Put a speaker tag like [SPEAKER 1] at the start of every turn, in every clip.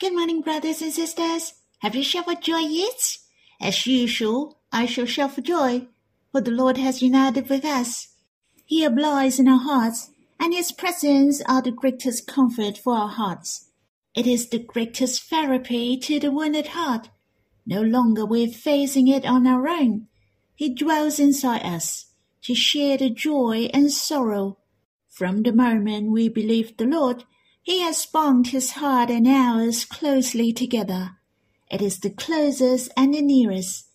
[SPEAKER 1] Good morning, brothers and sisters. Have you shouted joy yet? As usual, I shall shout for joy, for the Lord has united with us. He abides in our hearts, and His presence are the greatest comfort for our hearts. It is the greatest therapy to the wounded heart. No longer we're facing it on our own. He dwells inside us to share the joy and sorrow. From the moment we believe the Lord, he has bound his heart and ours closely together. It is the closest and the nearest.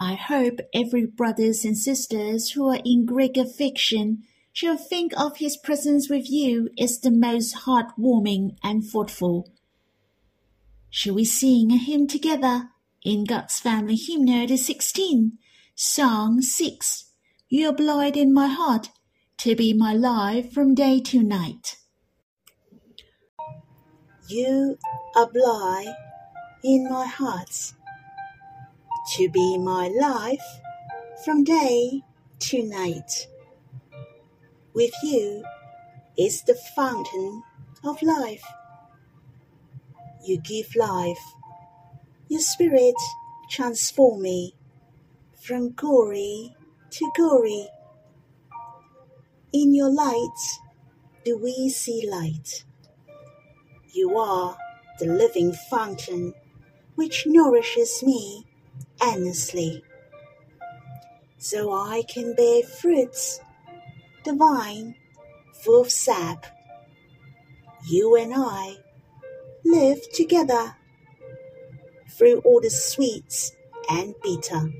[SPEAKER 1] I hope every brothers and sisters who are in great affliction shall think of his presence with you as the most heartwarming and thoughtful. Shall we sing a hymn together in God's Family Hymnal the 16, Song 6, You are abide in my heart to be my life from day to night.
[SPEAKER 2] You abide in my heart to be my life from day to night. With you is the fountain of life. You give life. Your spirit transform me from glory to glory. In your light do we see light. You are the living fountain which nourishes me endlessly, so I can bear fruits, the vine full of sap. You and I live together through all the sweets and bitter.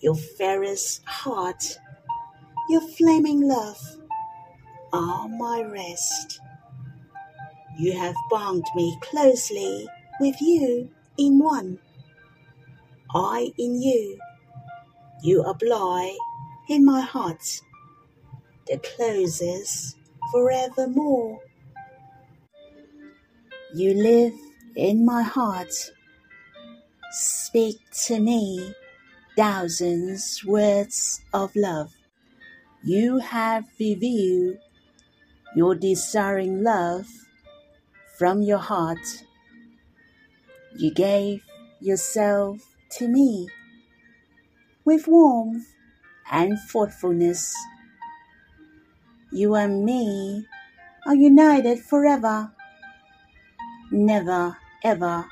[SPEAKER 2] Your fairest heart, your flaming love are my rest. You have bound me closely with you in one. I in you, you abide in my heart, the closes forevermore. You live in my heart, speak to me thousands words of love. You have revealed your desiring love from your heart. You gave yourself to me with warmth and thoughtfulness. You and me are united forever. Never, ever,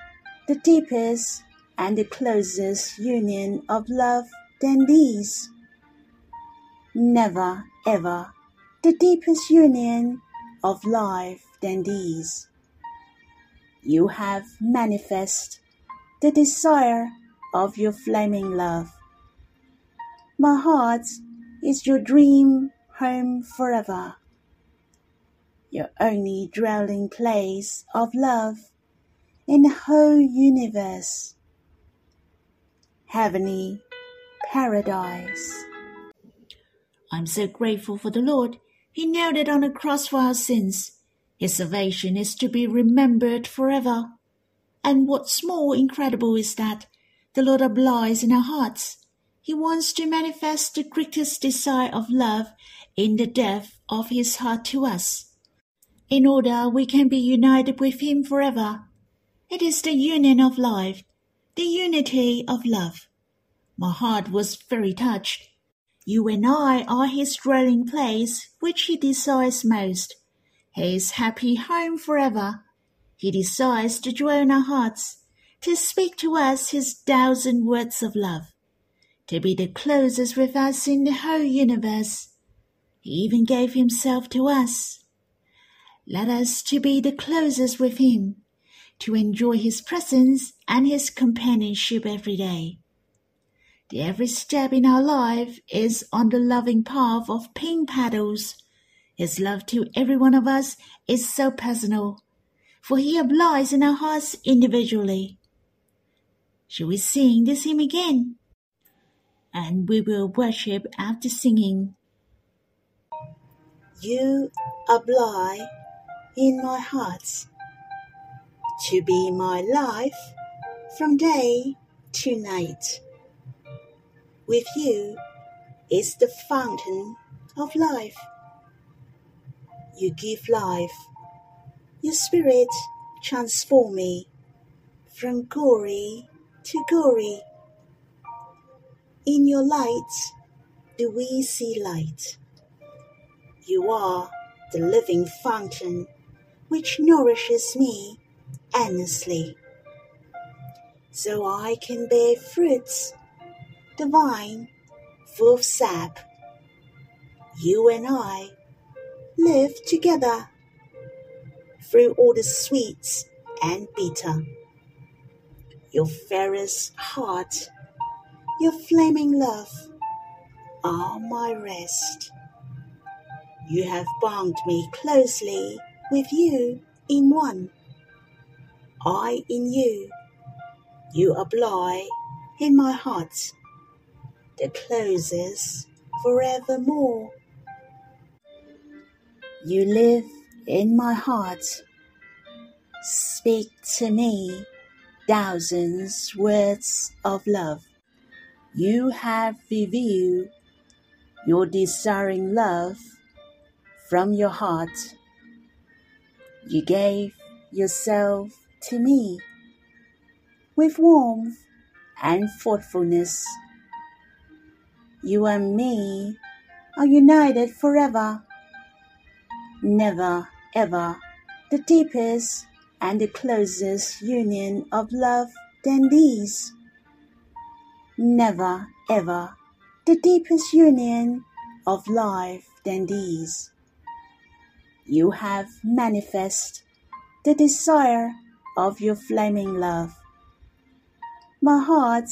[SPEAKER 2] the deepest and the closest union of love than these. Never, ever, the deepest union of life than these you have manifest the desire of your flaming love. My heart is your dream home forever, your only dwelling place of love in the whole universe. Heavenly paradise.
[SPEAKER 1] I'm so grateful for the Lord. He nailed it on the cross for our sins his salvation is to be remembered forever. And what's more incredible is that the Lord abides in our hearts. He wants to manifest the greatest desire of love in the depth of his heart to us, in order we can be united with him forever. It is the union of life, the unity of love. My heart was very touched. You and I are his dwelling place, which he desires most his happy home forever. He desires to join our hearts, to speak to us his thousand words of love, to be the closest with us in the whole universe. He even gave himself to us. Let us to be the closest with him, to enjoy his presence and his companionship every day. The every step in our life is on the loving path of pink petals his love to every one of us is so personal, for he abides in our hearts individually. Shall we sing this hymn again? And we will worship after singing.
[SPEAKER 2] You abide in my heart to be my life from day to night. With you is the fountain of life you give life. Your spirit transform me from glory to glory. In your light do we see light. You are the living fountain which nourishes me endlessly, so I can bear fruits divine, full of sap. You and I live together through all the sweets and bitter. Your fairest heart, your flaming love are my rest. You have bound me closely with you in one. I in you, you abide in my heart, the closest forevermore. You live in my heart. Speak to me thousands words of love. You have revealed your desiring love from your heart. You gave yourself to me with warmth and thoughtfulness. You and me are united forever. Never, ever, the deepest and the closest union of love than these. Never, ever, the deepest union of life than these. You have manifest the desire of your flaming love. My heart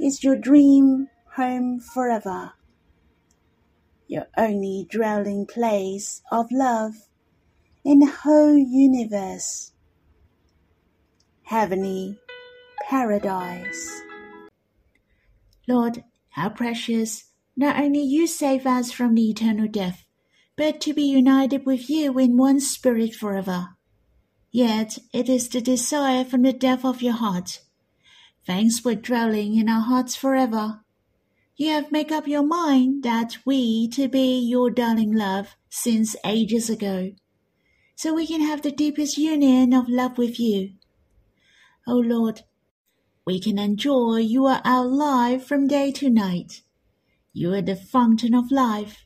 [SPEAKER 2] is your dream home forever, your only dwelling place of love in the whole universe. Heavenly paradise.
[SPEAKER 1] Lord, how precious not only you save us from the eternal death, but to be united with you in one spirit forever. Yet it is the desire from the depth of your heart. Thanks for dwelling in our hearts forever. You have made up your mind that we to be your darling love since ages ago, so we can have the deepest union of love with you. O oh Lord, we can enjoy you are our life from day to night. You are the fountain of life.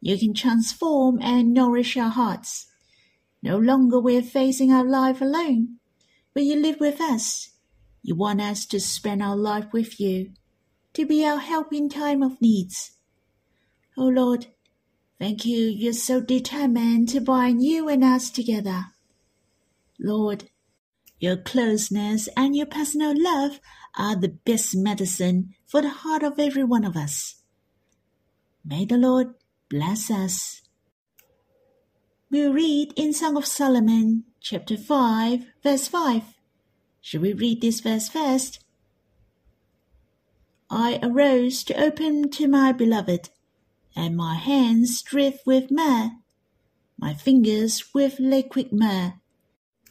[SPEAKER 1] You can transform and nourish our hearts. No longer we're facing our life alone, but you live with us. You want us to spend our life with you, to be our help in time of needs. Oh Lord, thank you you're so determined to bind you and us together. Lord, your closeness and your personal love are the best medicine for the heart of every one of us. May the Lord bless us. We read in Song of Solomon, chapter 5, verse 5. Should we read this verse first? I arose to open to my beloved, and my hands dripped with myrrh, my fingers with liquid myrrh,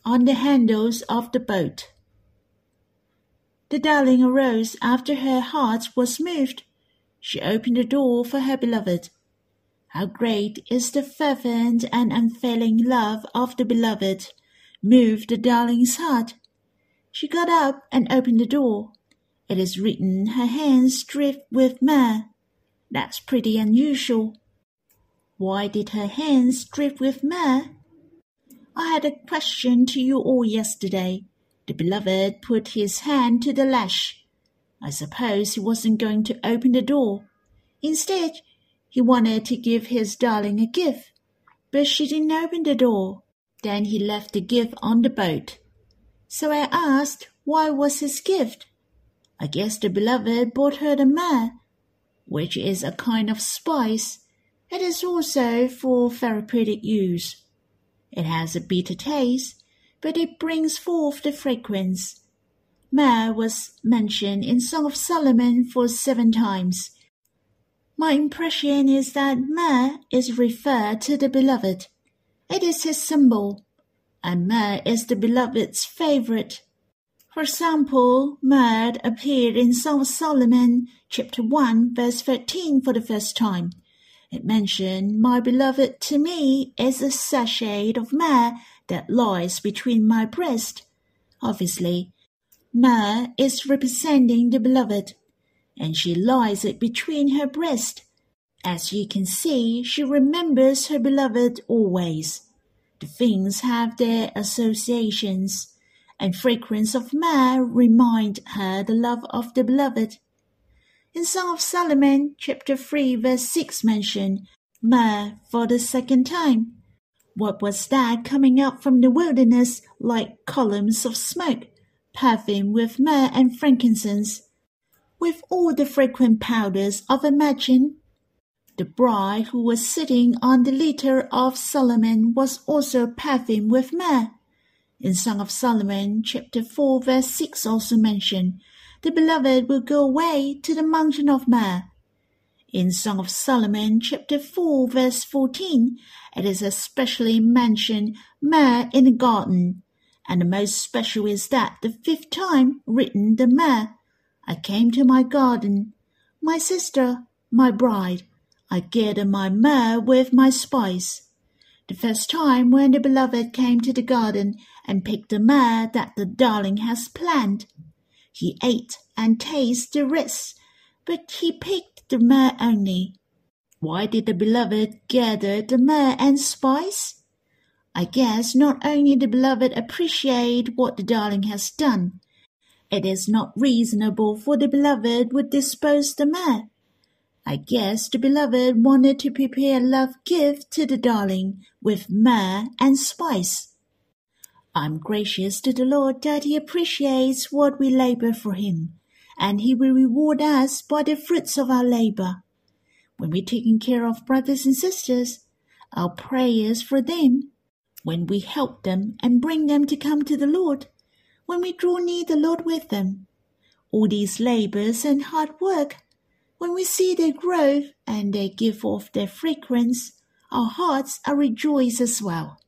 [SPEAKER 1] on the handles of the boat. The darling arose after her heart was moved she opened the door for her beloved. How great is the fervent and unfailing love of the beloved! Moved the darling's heart. She got up and opened the door. It is written her hands dripped with myrrh. That's pretty unusual. Why did her hands drip with myrrh? I had a question to you all yesterday. The beloved put his hand to the latch. I suppose he wasn't going to open the door. Instead, he wanted to give his darling a gift, but she didn't open the door. Then he left the gift on the boat. So I asked why was his gift. I guess the beloved brought her the myrrh, which is a kind of spice. It is also for therapeutic use. It has a bitter taste, but it brings forth the fragrance Myrrh was mentioned in Song of Solomon for seven times. My impression is that myrrh is referred to the beloved. It is his symbol, and myrrh is the beloved's favorite. For example, myrrh appeared in Song of Solomon, chapter 1, verse 13 for the first time. It mentioned, My beloved to me is a sachet of myrrh that lies between my breast. Obviously, myrrh is representing the beloved, and she lies it between her breast. As you can see, she remembers her beloved always. The things have their associations, and fragrance of myrrh remind her the love of the beloved. In Song of Solomon, chapter 3, verse 6 mention myrrh for the second time. What was that coming up from the wilderness like columns of smoke, perfumed with myrrh and frankincense, with all the fragrant powders of Imagine? The bride who was sitting on the litter of Solomon was also perfumed with myrrh. In Song of Solomon, chapter 4, verse 6 also mentioned the beloved will go away to the mountain of myrrh. In Song of Solomon, chapter 4, verse 14, it is especially mentioned myrrh in the garden, and the most special is that the fifth time written the myrrh. I came to my garden, my sister, my bride. I gathered my myrrh with my spice. The first time when the beloved came to the garden and picked the myrrh that the darling has planned. He ate and tasted the rest, but he picked the myrrh only. Why did the beloved gather the myrrh and spice? I guess not only the beloved appreciate what the darling has done, it is not reasonable for the beloved would dispose the myrrh. I guess the beloved wanted to prepare a love gift to the darling with myrrh and spice. I'm gracious to the Lord that He appreciates what we labor for Him, and He will reward us by the fruits of our labor. When we're taking care of brothers and sisters, our prayers for them, when we help them and bring them to come to the Lord, when we draw near the Lord with them, all these labors and hard work, when we see their growth and they give off their fragrance, our hearts are rejoiced as well.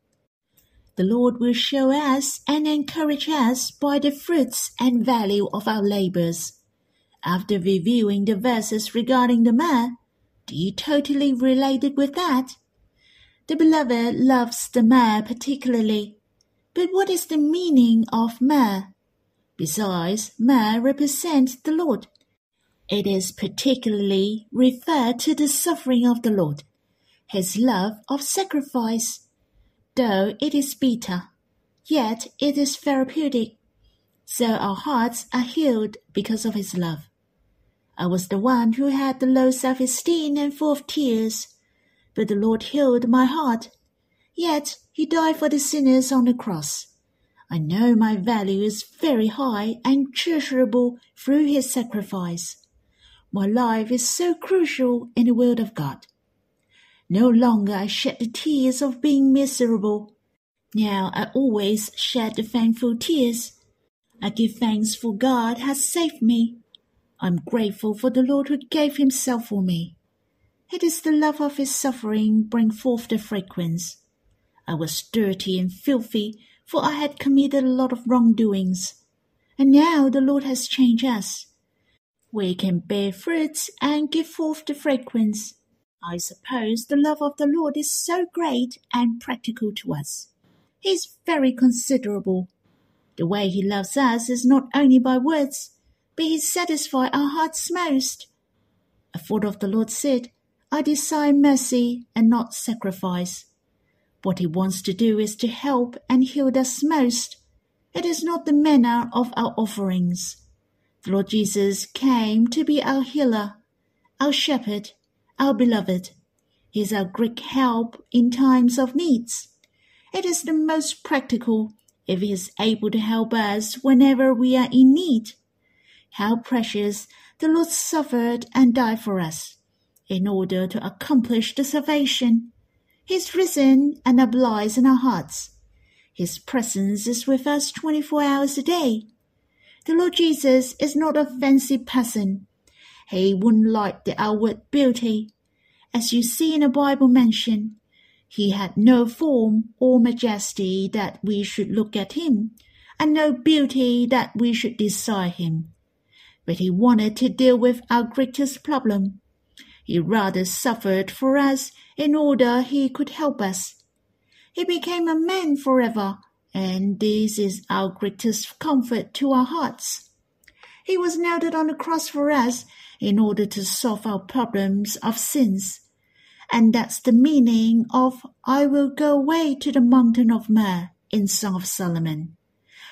[SPEAKER 1] The Lord will show us and encourage us by the fruits and value of our labors. After reviewing the verses regarding the myrrh, do you totally relate it with that? The beloved loves the myrrh particularly. But what is the meaning of myrrh? Besides, myrrh represents the Lord. It is particularly referred to the suffering of the Lord, his love of sacrifice though it is bitter, yet it is therapeutic. So our hearts are healed because of his love. I was the one who had the low self-esteem and full of tears, but the Lord healed my heart. Yet he died for the sinners on the cross. I know my value is very high and treasurable through his sacrifice. My life is so crucial in the will of God. No longer I shed the tears of being miserable. Now I always shed the thankful tears. I give thanks for God has saved me. I'm grateful for the Lord who gave himself for me. It is the love of his suffering bring forth the fragrance. I was dirty and filthy, for I had committed a lot of wrongdoings. And now the Lord has changed us. We can bear fruits and give forth the fragrance. I suppose the love of the Lord is so great and practical to us. He is very considerable. The way he loves us is not only by words, but he satisfies our hearts most. A thought of the Lord said, I desire mercy and not sacrifice. What he wants to do is to help and heal us most. It is not the manner of our offerings. The Lord Jesus came to be our healer, our shepherd, our beloved. He is our great help in times of needs. It is the most practical if he is able to help us whenever we are in need. How precious the Lord suffered and died for us in order to accomplish the salvation. He is risen and abides in our hearts. His presence is with us 24 hours a day. The Lord Jesus is not a fancy person. He wouldn't like the outward beauty. As you see in the Bible mention, he had no form or majesty that we should look at him, and no beauty that we should desire him. But he wanted to deal with our greatest problem. He rather suffered for us in order he could help us. He became a man forever, and this is our greatest comfort to our hearts. He was nailed on the cross for us in order to solve our problems of sins. And that's the meaning of I will go away to the mountain of myrrh in Song of Solomon.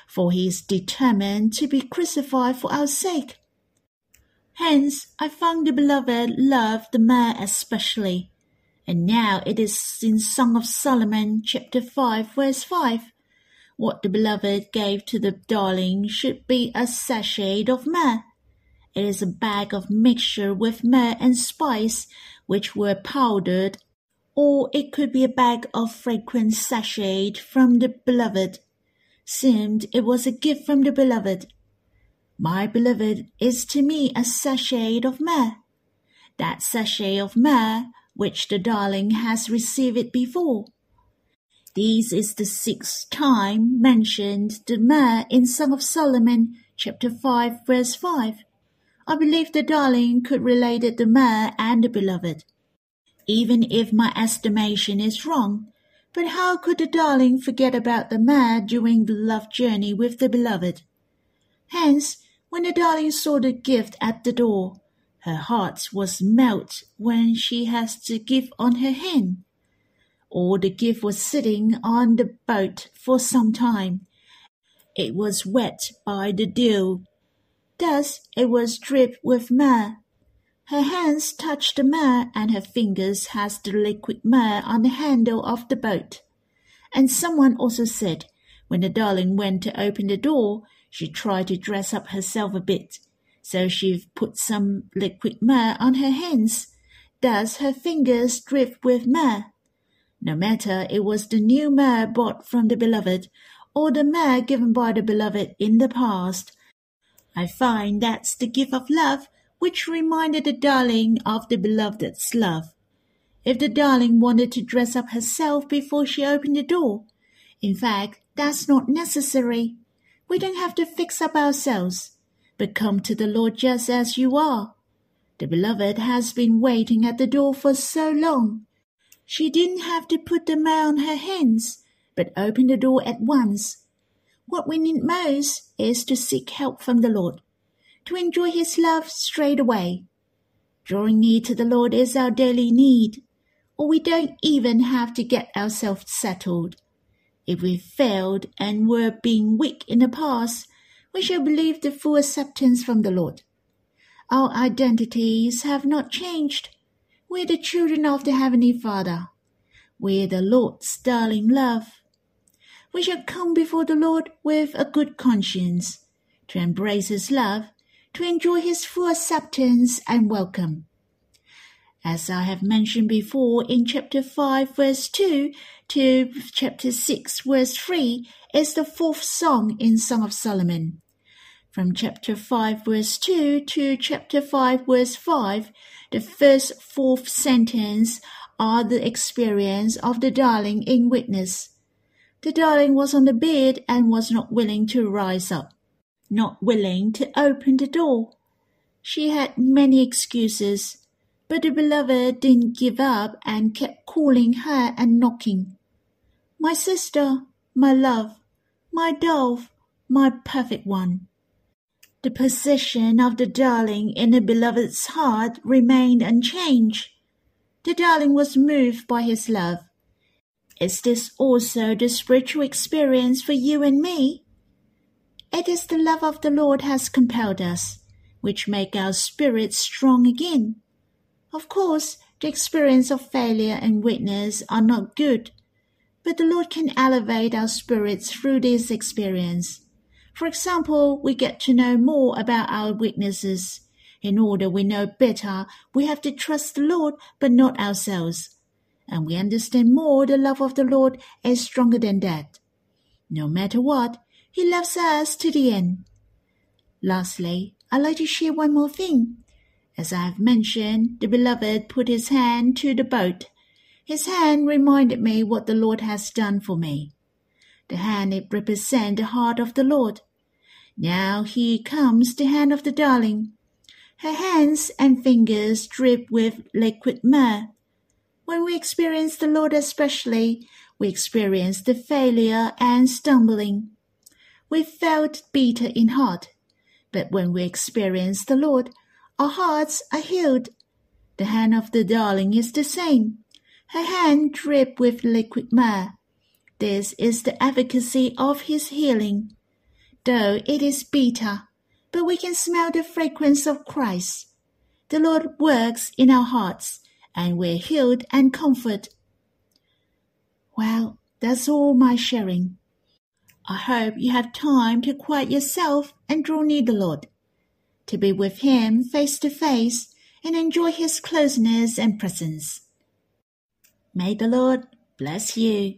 [SPEAKER 1] For he is determined to be crucified for our sake. Hence, I found the beloved loved the myrrh especially. And now it is in Song of Solomon, chapter 5, verse 5. What the beloved gave to the darling should be a sachet of myrrh. It is a bag of mixture with myrrh and spice, which were powdered, or it could be a bag of fragrant sachet from the beloved. Seemed it was a gift from the beloved. My beloved is to me a sachet of myrrh. That sachet of myrrh which the darling has received before. This is the sixth time mentioned the myrrh in Song of Solomon, chapter 5, verse 5. I believe the darling could relate it the myrrh and the beloved. Even if my estimation is wrong, but how could the darling forget about the myrrh during the love journey with the beloved? Hence, when the darling saw the gift at the door, her heart was melt when she has to give on her hand. Or the gift was sitting on the boat for some time. It was wet by the dew. Thus it was dripped with myrrh. Her hands touched the myrrh, and her fingers has the liquid myrrh on the handle of the boat. And someone also said, when the darling went to open the door, she tried to dress up herself a bit, so she put some liquid myrrh on her hands. Thus her fingers dripped with myrrh. No matter it was the new myrrh bought from the beloved, or the myrrh given by the beloved in the past, I find that's the gift of love which reminded the darling of the beloved's love. If the darling wanted to dress up herself before she opened the door, in fact, that's not necessary. We don't have to fix up ourselves, but come to the Lord just as you are. The beloved has been waiting at the door for so long. She didn't have to put the myrrh on her hands, but open the door at once. What we need most is to seek help from the Lord, to enjoy His love straight away. Drawing near to the Lord is our daily need, or we don't even have to get ourselves settled. If we failed and were being weak in the past, we shall believe the full acceptance from the Lord. Our identities have not changed. We're the children of the Heavenly Father. We're the Lord's darling love. We shall come before the Lord with a good conscience, to embrace His love, to enjoy His full acceptance and welcome. As I have mentioned before in chapter 5 verse 2 to chapter 6 verse 3 is the fourth song in Song of Solomon. From chapter 5 verse 2 to chapter 5 verse 5, the first fourth sentence are the experience of the darling in witness. The darling was on the bed and was not willing to rise up, not willing to open the door. She had many excuses but the beloved didn't give up and kept calling her and knocking. My sister, my love, my dove, my perfect one. The position of the darling in the beloved's heart remained unchanged. The darling was moved by his love. Is this also the spiritual experience for you and me? It is the love of the Lord has compelled us, which make our spirits strong again. Of course, the experience of failure and weakness are not good, but the Lord can elevate our spirits through this experience. For example, we get to know more about our weaknesses. In order we know better, we have to trust the Lord, but not ourselves. And we understand more the love of the Lord is stronger than that. No matter what, He loves us to the end. Lastly, I'd like to share one more thing. As I have mentioned, the beloved put his hand to the boat. His hand reminded me what the Lord has done for me. The hand it represents the heart of the Lord. Now here comes the hand of the darling. Her hands and fingers drip with liquid myrrh. When we experience the Lord especially, we experience the failure and stumbling. We felt bitter in heart, but when we experience the Lord, our hearts are healed. The hand of the darling is the same. Her hand drip with liquid myrrh. This is the efficacy of his healing. Though it is bitter, but we can smell the fragrance of Christ. The Lord works in our hearts, and we're healed and comforted. Well, that's all my sharing. I hope you have time to quiet yourself and draw near the Lord, to be with Him face to face and enjoy His closeness and presence. May the Lord bless you.